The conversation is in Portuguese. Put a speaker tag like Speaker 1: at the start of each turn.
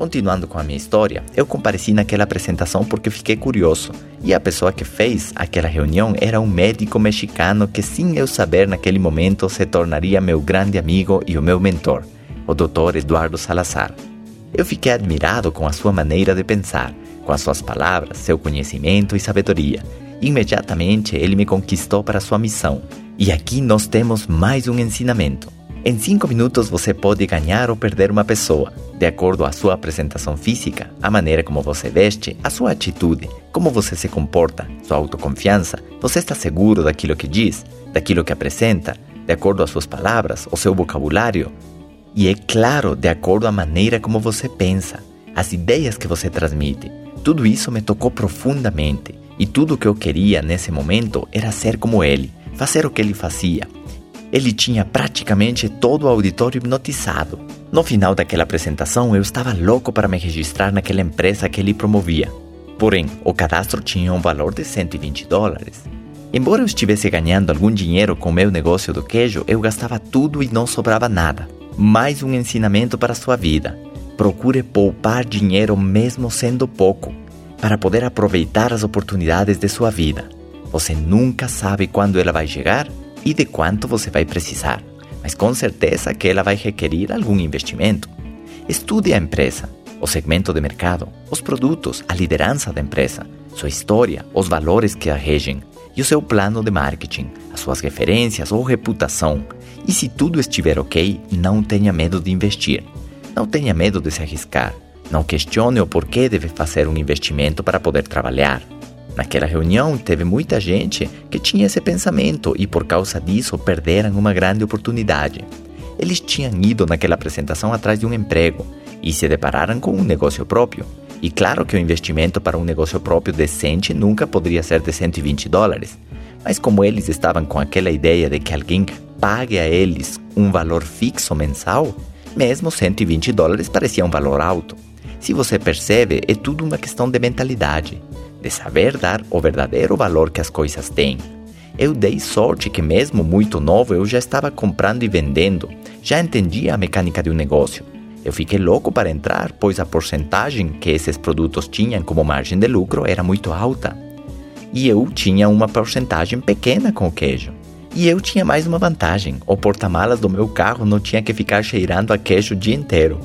Speaker 1: Continuando com a minha história, eu compareci naquela apresentação porque fiquei curioso, e a pessoa que fez aquela reunião era um médico mexicano que, sem eu saber naquele momento, se tornaria meu grande amigo e o meu mentor, o Dr. Eduardo Salazar. Eu fiquei admirado com a sua maneira de pensar, com as suas palavras, seu conhecimento e sabedoria. Imediatamente ele me conquistou para sua missão. E aqui nós temos mais um ensinamento. Em 5 minutos você pode ganhar ou perder uma pessoa, de acordo à sua apresentação física, a maneira como você veste, a sua atitude, como você se comporta, sua autoconfiança, você está seguro daquilo que diz, daquilo que apresenta, de acordo às suas palavras, o seu vocabulário. E é claro, de acordo à maneira como você pensa, as ideias que você transmite. Tudo isso me tocou profundamente e tudo o que eu queria nesse momento era ser como ele, fazer o que ele fazia, ele tinha praticamente todo o auditório hipnotizado. No final daquela apresentação, eu estava louco para me registrar naquela empresa que ele promovia. Porém, o cadastro tinha um valor de 120 dólares. Embora eu estivesse ganhando algum dinheiro com meu negócio do queijo, eu gastava tudo e não sobrava nada. Mais um ensinamento para sua vida. Procure poupar dinheiro mesmo sendo pouco, para poder aproveitar as oportunidades de sua vida. Você nunca sabe quando ela vai chegar e de quanto você vai precisar, mas com certeza que ela vai requerer algum investimento. Estude a empresa, o segmento de mercado, os produtos, a liderança da empresa, sua história, os valores que a regem e o seu plano de marketing, as suas referências ou reputação. E se tudo estiver ok, não tenha medo de investir. Não tenha medo de se arriscar. Não questione o porquê deve fazer um investimento para poder trabalhar. Naquela reunião teve muita gente que tinha esse pensamento e por causa disso perderam uma grande oportunidade. Eles tinham ido naquela apresentação atrás de um emprego e se depararam com um negócio próprio. E claro que o investimento para um negócio próprio decente nunca poderia ser de 120 dólares. Mas como eles estavam com aquela ideia de que alguém pague a eles um valor fixo mensal, mesmo 120 dólares parecia um valor alto. Se você percebe, é tudo uma questão de mentalidade de saber dar o verdadeiro valor que as coisas têm. Eu dei sorte que, mesmo muito novo, eu já estava comprando e vendendo, já entendia a mecânica de um negócio. Eu fiquei louco para entrar, pois a porcentagem que esses produtos tinham como margem de lucro era muito alta. E eu tinha uma porcentagem pequena com o queijo. E eu tinha mais uma vantagem: o porta-malas do meu carro não tinha que ficar cheirando a queijo o dia inteiro.